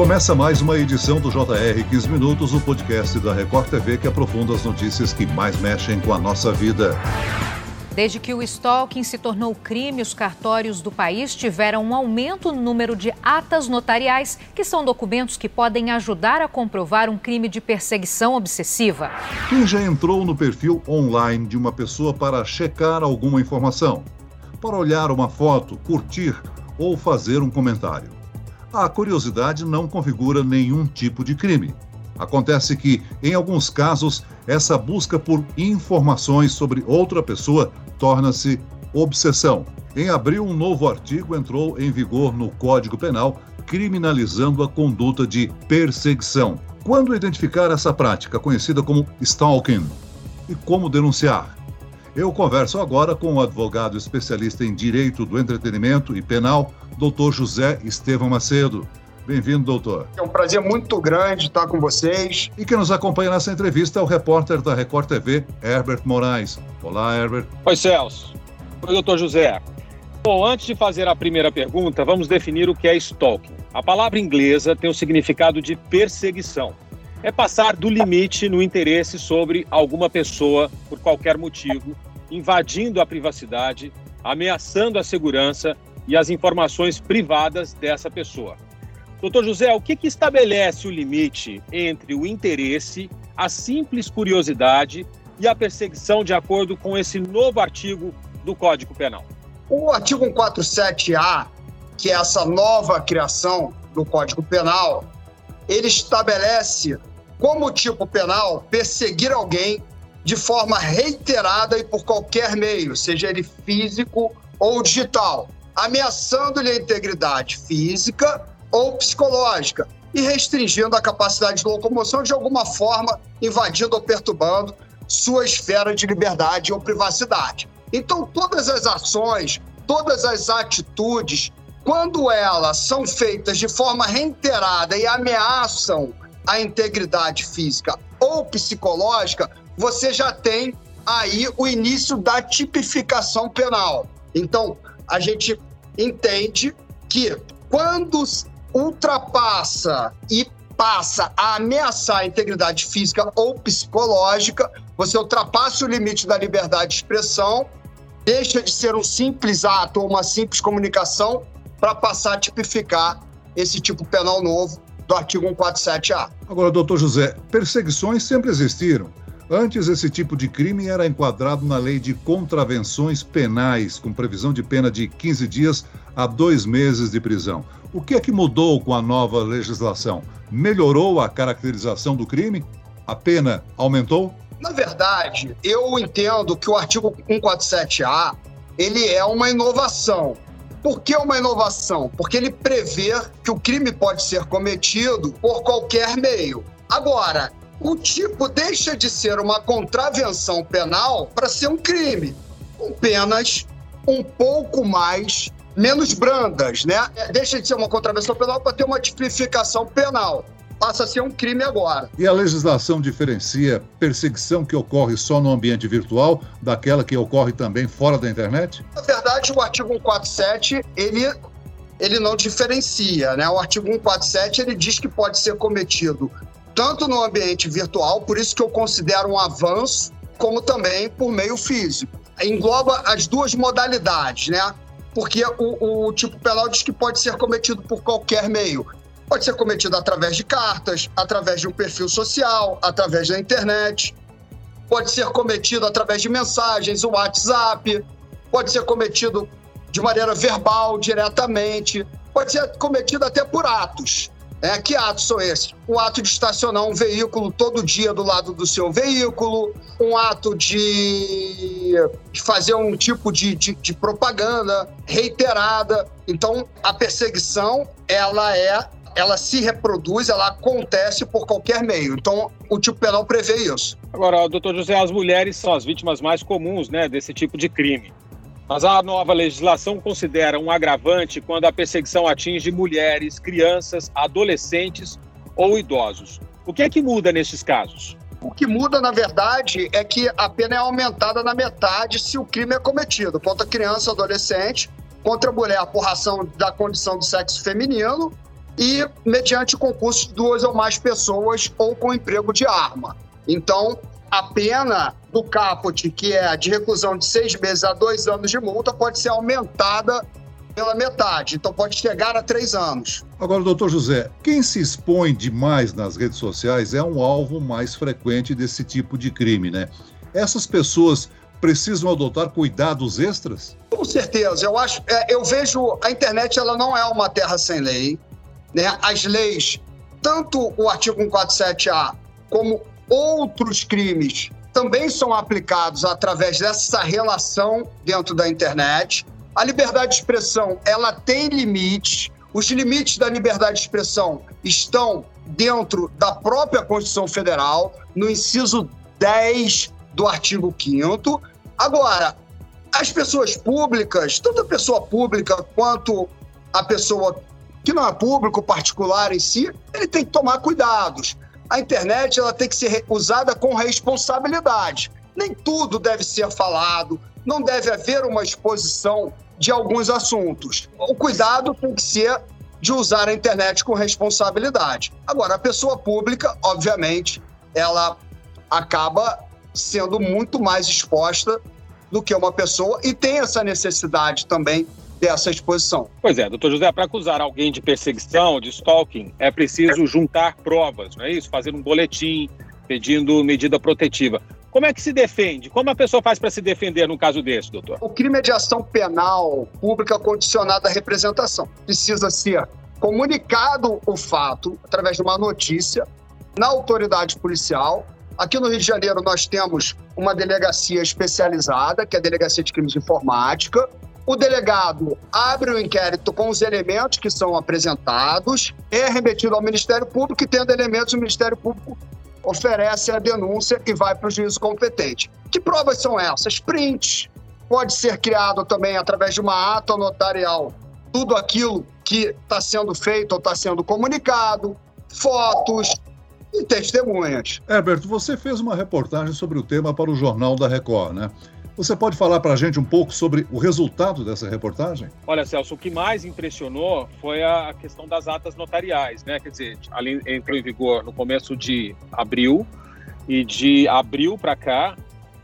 Começa mais uma edição do JR 15 Minutos, o podcast da Record TV que aprofunda as notícias que mais mexem com a nossa vida. Desde que o stalking se tornou crime, os cartórios do país tiveram um aumento no número de atas notariais, que são documentos que podem ajudar a comprovar um crime de perseguição obsessiva. Quem já entrou no perfil online de uma pessoa para checar alguma informação, para olhar uma foto, curtir ou fazer um comentário? A curiosidade não configura nenhum tipo de crime. Acontece que, em alguns casos, essa busca por informações sobre outra pessoa torna-se obsessão. Em abril, um novo artigo entrou em vigor no Código Penal, criminalizando a conduta de perseguição. Quando identificar essa prática, conhecida como stalking, e como denunciar? Eu converso agora com o advogado especialista em direito do entretenimento e penal, doutor José Estevam Macedo. Bem-vindo, doutor. É um prazer muito grande estar com vocês. E quem nos acompanha nessa entrevista é o repórter da Record TV, Herbert Moraes. Olá, Herbert. Oi, Celso. Oi, doutor José. Bom, antes de fazer a primeira pergunta, vamos definir o que é stalking. A palavra inglesa tem o significado de perseguição. É passar do limite no interesse sobre alguma pessoa por qualquer motivo, invadindo a privacidade, ameaçando a segurança e as informações privadas dessa pessoa. Doutor José, o que, que estabelece o limite entre o interesse, a simples curiosidade e a perseguição de acordo com esse novo artigo do Código Penal? O artigo 147-A, que é essa nova criação do Código Penal, ele estabelece como tipo penal perseguir alguém de forma reiterada e por qualquer meio, seja ele físico ou digital, ameaçando-lhe a integridade física ou psicológica e restringindo a capacidade de locomoção de alguma forma, invadindo ou perturbando sua esfera de liberdade ou privacidade. Então, todas as ações, todas as atitudes, quando elas são feitas de forma reiterada e ameaçam a integridade física ou psicológica, você já tem aí o início da tipificação penal. Então, a gente entende que quando ultrapassa e passa a ameaçar a integridade física ou psicológica, você ultrapassa o limite da liberdade de expressão, deixa de ser um simples ato ou uma simples comunicação para passar a tipificar esse tipo penal novo do artigo 147-A. Agora, doutor José, perseguições sempre existiram. Antes, esse tipo de crime era enquadrado na lei de contravenções penais, com previsão de pena de 15 dias a dois meses de prisão. O que é que mudou com a nova legislação? Melhorou a caracterização do crime? A pena aumentou? Na verdade, eu entendo que o artigo 147A ele é uma inovação. Por que uma inovação? Porque ele prevê que o crime pode ser cometido por qualquer meio. Agora, o tipo deixa de ser uma contravenção penal para ser um crime, com penas um pouco mais menos brandas, né? É, deixa de ser uma contravenção penal para ter uma tipificação penal. Passa a ser um crime agora. E a legislação diferencia perseguição que ocorre só no ambiente virtual daquela que ocorre também fora da internet? Na verdade, o artigo 147, ele ele não diferencia, né? O artigo 147 ele diz que pode ser cometido tanto no ambiente virtual, por isso que eu considero um avanço, como também por meio físico. Engloba as duas modalidades, né? Porque o, o tipo penal diz que pode ser cometido por qualquer meio. Pode ser cometido através de cartas, através de um perfil social, através da internet. Pode ser cometido através de mensagens, o WhatsApp. Pode ser cometido de maneira verbal, diretamente. Pode ser cometido até por atos. É, que atos são esses? O ato de estacionar um veículo todo dia do lado do seu veículo, um ato de fazer um tipo de, de, de propaganda reiterada. Então, a perseguição, ela é ela se reproduz, ela acontece por qualquer meio. Então, o tipo penal prevê isso. Agora, doutor José, as mulheres são as vítimas mais comuns né, desse tipo de crime. Mas a nova legislação considera um agravante quando a perseguição atinge mulheres, crianças, adolescentes ou idosos. O que é que muda nesses casos? O que muda, na verdade, é que a pena é aumentada na metade se o crime é cometido contra criança ou adolescente, contra mulher por razão da condição do sexo feminino e mediante concurso de duas ou mais pessoas ou com emprego de arma. Então, a pena do caput, que é de reclusão de seis meses a dois anos de multa, pode ser aumentada pela metade, então pode chegar a três anos. Agora, doutor José, quem se expõe demais nas redes sociais é um alvo mais frequente desse tipo de crime, né? Essas pessoas precisam adotar cuidados extras? Com certeza, eu acho, é, eu vejo a internet ela não é uma terra sem lei, né? As leis, tanto o artigo 147A como outros crimes também são aplicados através dessa relação dentro da internet. A liberdade de expressão, ela tem limites. Os limites da liberdade de expressão estão dentro da própria Constituição Federal, no inciso 10 do artigo 5 Agora, as pessoas públicas, tanto a pessoa pública quanto a pessoa que não é público, particular em si, ele tem que tomar cuidados. A internet ela tem que ser usada com responsabilidade. Nem tudo deve ser falado, não deve haver uma exposição de alguns assuntos. O cuidado tem que ser de usar a internet com responsabilidade. Agora, a pessoa pública, obviamente, ela acaba sendo muito mais exposta do que uma pessoa e tem essa necessidade também dessa exposição. Pois é, doutor José, para acusar alguém de perseguição, de stalking, é preciso juntar provas, não é isso? Fazer um boletim pedindo medida protetiva. Como é que se defende? Como a pessoa faz para se defender num caso desse, doutor? O crime é de ação penal pública condicionada à representação. Precisa ser comunicado o fato através de uma notícia na autoridade policial. Aqui no Rio de Janeiro nós temos uma delegacia especializada, que é a Delegacia de Crimes de Informática, o delegado abre o inquérito com os elementos que são apresentados, é remetido ao Ministério Público e, tendo elementos, o Ministério Público oferece a denúncia e vai para o juízo competente. Que provas são essas? Prints. Pode ser criado também através de uma ata notarial tudo aquilo que está sendo feito ou está sendo comunicado, fotos, e testemunhas. Herbert, você fez uma reportagem sobre o tema para o Jornal da Record, né? Você pode falar para a gente um pouco sobre o resultado dessa reportagem? Olha, Celso, o que mais impressionou foi a questão das atas notariais, né? Quer dizer, ali entrou em vigor no começo de abril e de abril para cá,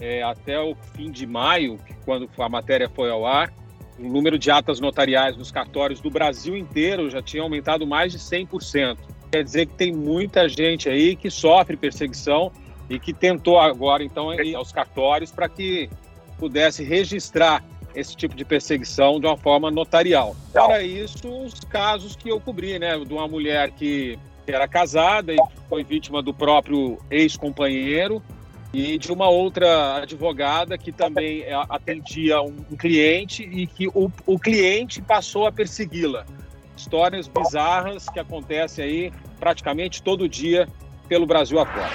é, até o fim de maio, quando a matéria foi ao ar, o número de atas notariais nos cartórios do Brasil inteiro já tinha aumentado mais de 100%. Quer dizer que tem muita gente aí que sofre perseguição e que tentou agora, então, ir aos cartórios para que pudesse registrar esse tipo de perseguição de uma forma notarial. Para isso, os casos que eu cobri, né, de uma mulher que era casada e foi vítima do próprio ex-companheiro e de uma outra advogada que também é, atendia um cliente e que o, o cliente passou a persegui-la. Histórias bizarras que acontecem aí praticamente todo dia pelo Brasil afora.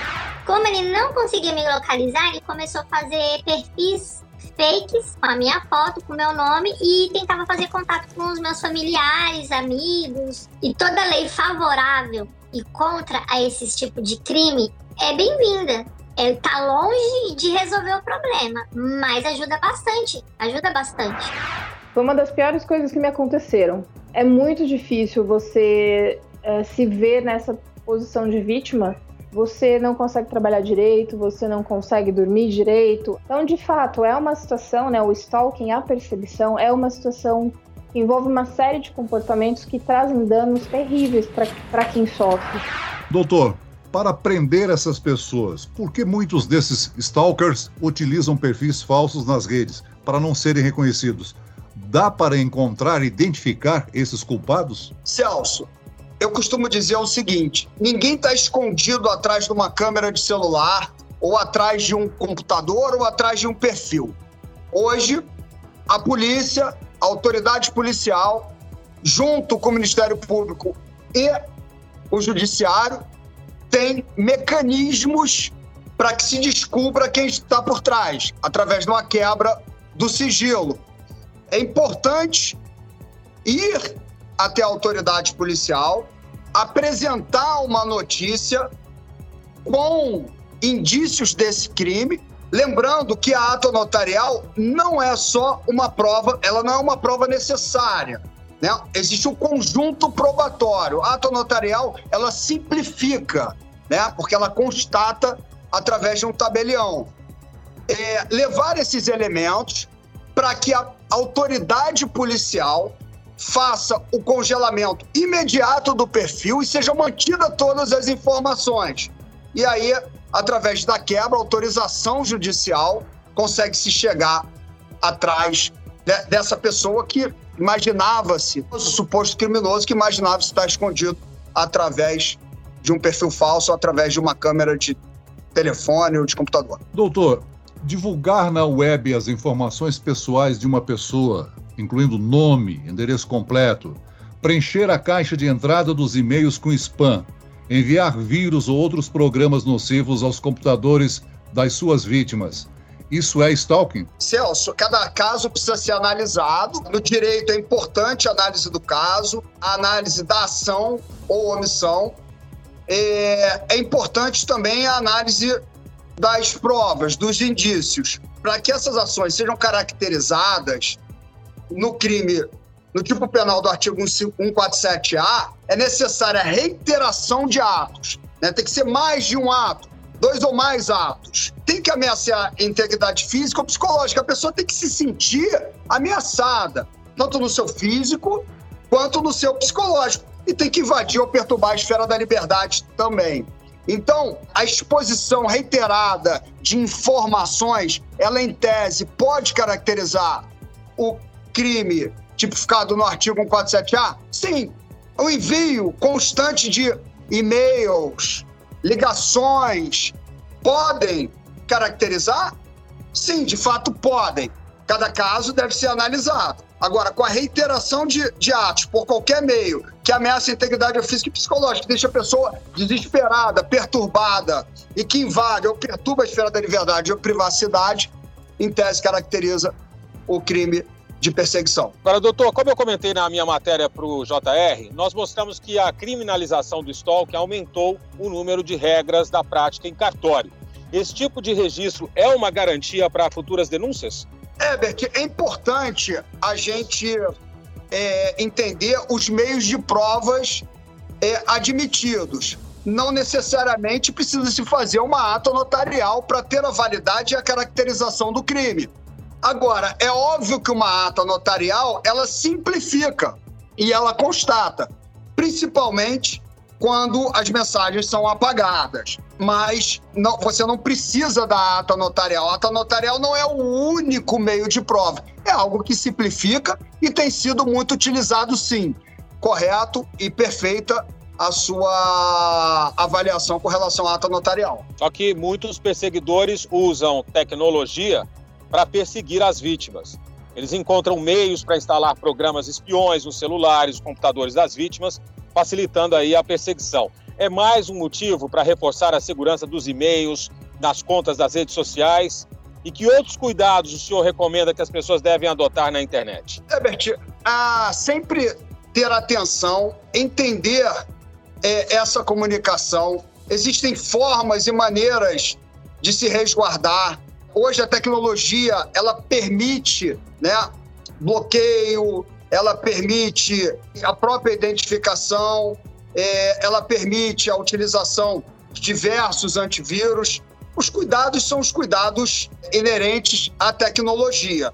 Como ele não conseguia me localizar, ele começou a fazer perfis fakes com a minha foto, com o meu nome e tentava fazer contato com os meus familiares, amigos. E toda lei favorável e contra a esse tipo de crime é bem-vinda. Ele tá longe de resolver o problema, mas ajuda bastante, ajuda bastante. Foi uma das piores coisas que me aconteceram. É muito difícil você é, se ver nessa posição de vítima você não consegue trabalhar direito, você não consegue dormir direito. Então, de fato, é uma situação, né, o stalking, a perseguição, é uma situação que envolve uma série de comportamentos que trazem danos terríveis para quem sofre. Doutor, para prender essas pessoas, por que muitos desses stalkers utilizam perfis falsos nas redes para não serem reconhecidos? Dá para encontrar, identificar esses culpados? Celso, eu costumo dizer o seguinte: ninguém está escondido atrás de uma câmera de celular, ou atrás de um computador, ou atrás de um perfil. Hoje, a polícia, a autoridade policial, junto com o Ministério Público e o Judiciário, tem mecanismos para que se descubra quem está por trás, através de uma quebra do sigilo. É importante ir até a autoridade policial, apresentar uma notícia com indícios desse crime, lembrando que a ata notarial não é só uma prova, ela não é uma prova necessária. Né? Existe um conjunto probatório. A ata notarial, ela simplifica, né? porque ela constata através de um tabelião. É, levar esses elementos para que a autoridade policial faça o congelamento imediato do perfil e sejam mantidas todas as informações. E aí, através da quebra, autorização judicial, consegue se chegar atrás de, dessa pessoa que imaginava-se, o suposto criminoso que imaginava-se estar escondido através de um perfil falso, através de uma câmera de telefone ou de computador. Doutor, divulgar na web as informações pessoais de uma pessoa incluindo nome, endereço completo, preencher a caixa de entrada dos e-mails com spam, enviar vírus ou outros programas nocivos aos computadores das suas vítimas. Isso é stalking? Celso, cada caso precisa ser analisado. No direito é importante a análise do caso, a análise da ação ou omissão. É, é importante também a análise das provas, dos indícios. Para que essas ações sejam caracterizadas, no crime, no tipo penal do artigo 147A, é necessária a reiteração de atos. Né? Tem que ser mais de um ato, dois ou mais atos. Tem que ameaçar a integridade física ou psicológica. A pessoa tem que se sentir ameaçada, tanto no seu físico quanto no seu psicológico. E tem que invadir ou perturbar a esfera da liberdade também. Então, a exposição reiterada de informações, ela em tese pode caracterizar o crime tipificado no artigo 147A? Sim. O envio constante de e-mails, ligações, podem caracterizar? Sim, de fato podem. Cada caso deve ser analisado. Agora, com a reiteração de, de atos por qualquer meio que ameaça a integridade física e psicológica, deixa a pessoa desesperada, perturbada e que invade ou perturba a esfera da liberdade ou privacidade, em tese caracteriza o crime de perseguição. Agora, doutor, como eu comentei na minha matéria para o JR, nós mostramos que a criminalização do stalking aumentou o número de regras da prática em cartório. Esse tipo de registro é uma garantia para futuras denúncias? Herbert, é importante a gente é, entender os meios de provas é, admitidos. Não necessariamente precisa se fazer uma ata notarial para ter a validade e a caracterização do crime. Agora, é óbvio que uma ata notarial, ela simplifica e ela constata, principalmente quando as mensagens são apagadas. Mas não, você não precisa da ata notarial. A ata notarial não é o único meio de prova. É algo que simplifica e tem sido muito utilizado, sim. Correto e perfeita a sua avaliação com relação à ata notarial. Só que muitos perseguidores usam tecnologia para perseguir as vítimas. Eles encontram meios para instalar programas espiões nos celulares, computadores das vítimas, facilitando aí a perseguição. É mais um motivo para reforçar a segurança dos e-mails, das contas das redes sociais e que outros cuidados o senhor recomenda que as pessoas devem adotar na internet? Herbert, a sempre ter atenção, entender é, essa comunicação. Existem formas e maneiras de se resguardar, Hoje a tecnologia ela permite, né, bloqueio, ela permite a própria identificação, é, ela permite a utilização de diversos antivírus. Os cuidados são os cuidados inerentes à tecnologia.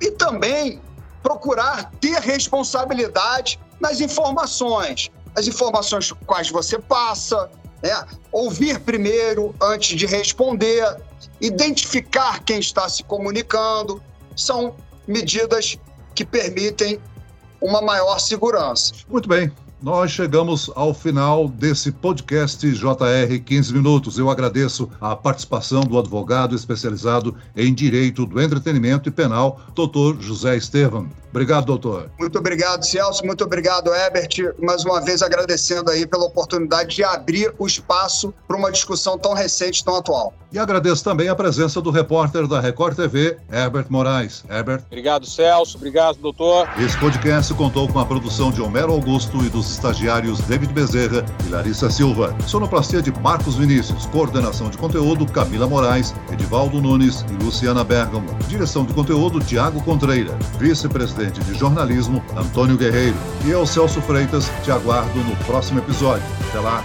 E também procurar ter responsabilidade nas informações, as informações quais você passa, né? ouvir primeiro antes de responder, identificar quem está se comunicando, são medidas que permitem uma maior segurança. Muito bem. Nós chegamos ao final desse podcast JR 15 Minutos. Eu agradeço a participação do advogado especializado em Direito do Entretenimento e Penal, doutor José Estevam. Obrigado, doutor. Muito obrigado, Celso. Muito obrigado, Herbert. Mais uma vez agradecendo aí pela oportunidade de abrir o espaço para uma discussão tão recente, tão atual. E agradeço também a presença do repórter da Record TV, Herbert Moraes. Herbert. Obrigado, Celso. Obrigado, doutor. Esse podcast contou com a produção de Homero Augusto e do estagiários David Bezerra e Larissa Silva. Sonoplastia de Marcos Vinícius. Coordenação de conteúdo Camila Moraes, Edivaldo Nunes e Luciana Bergamo. Direção de conteúdo Tiago Contreira. Vice-presidente de jornalismo Antônio Guerreiro. E eu, Celso Freitas, te aguardo no próximo episódio. Até lá!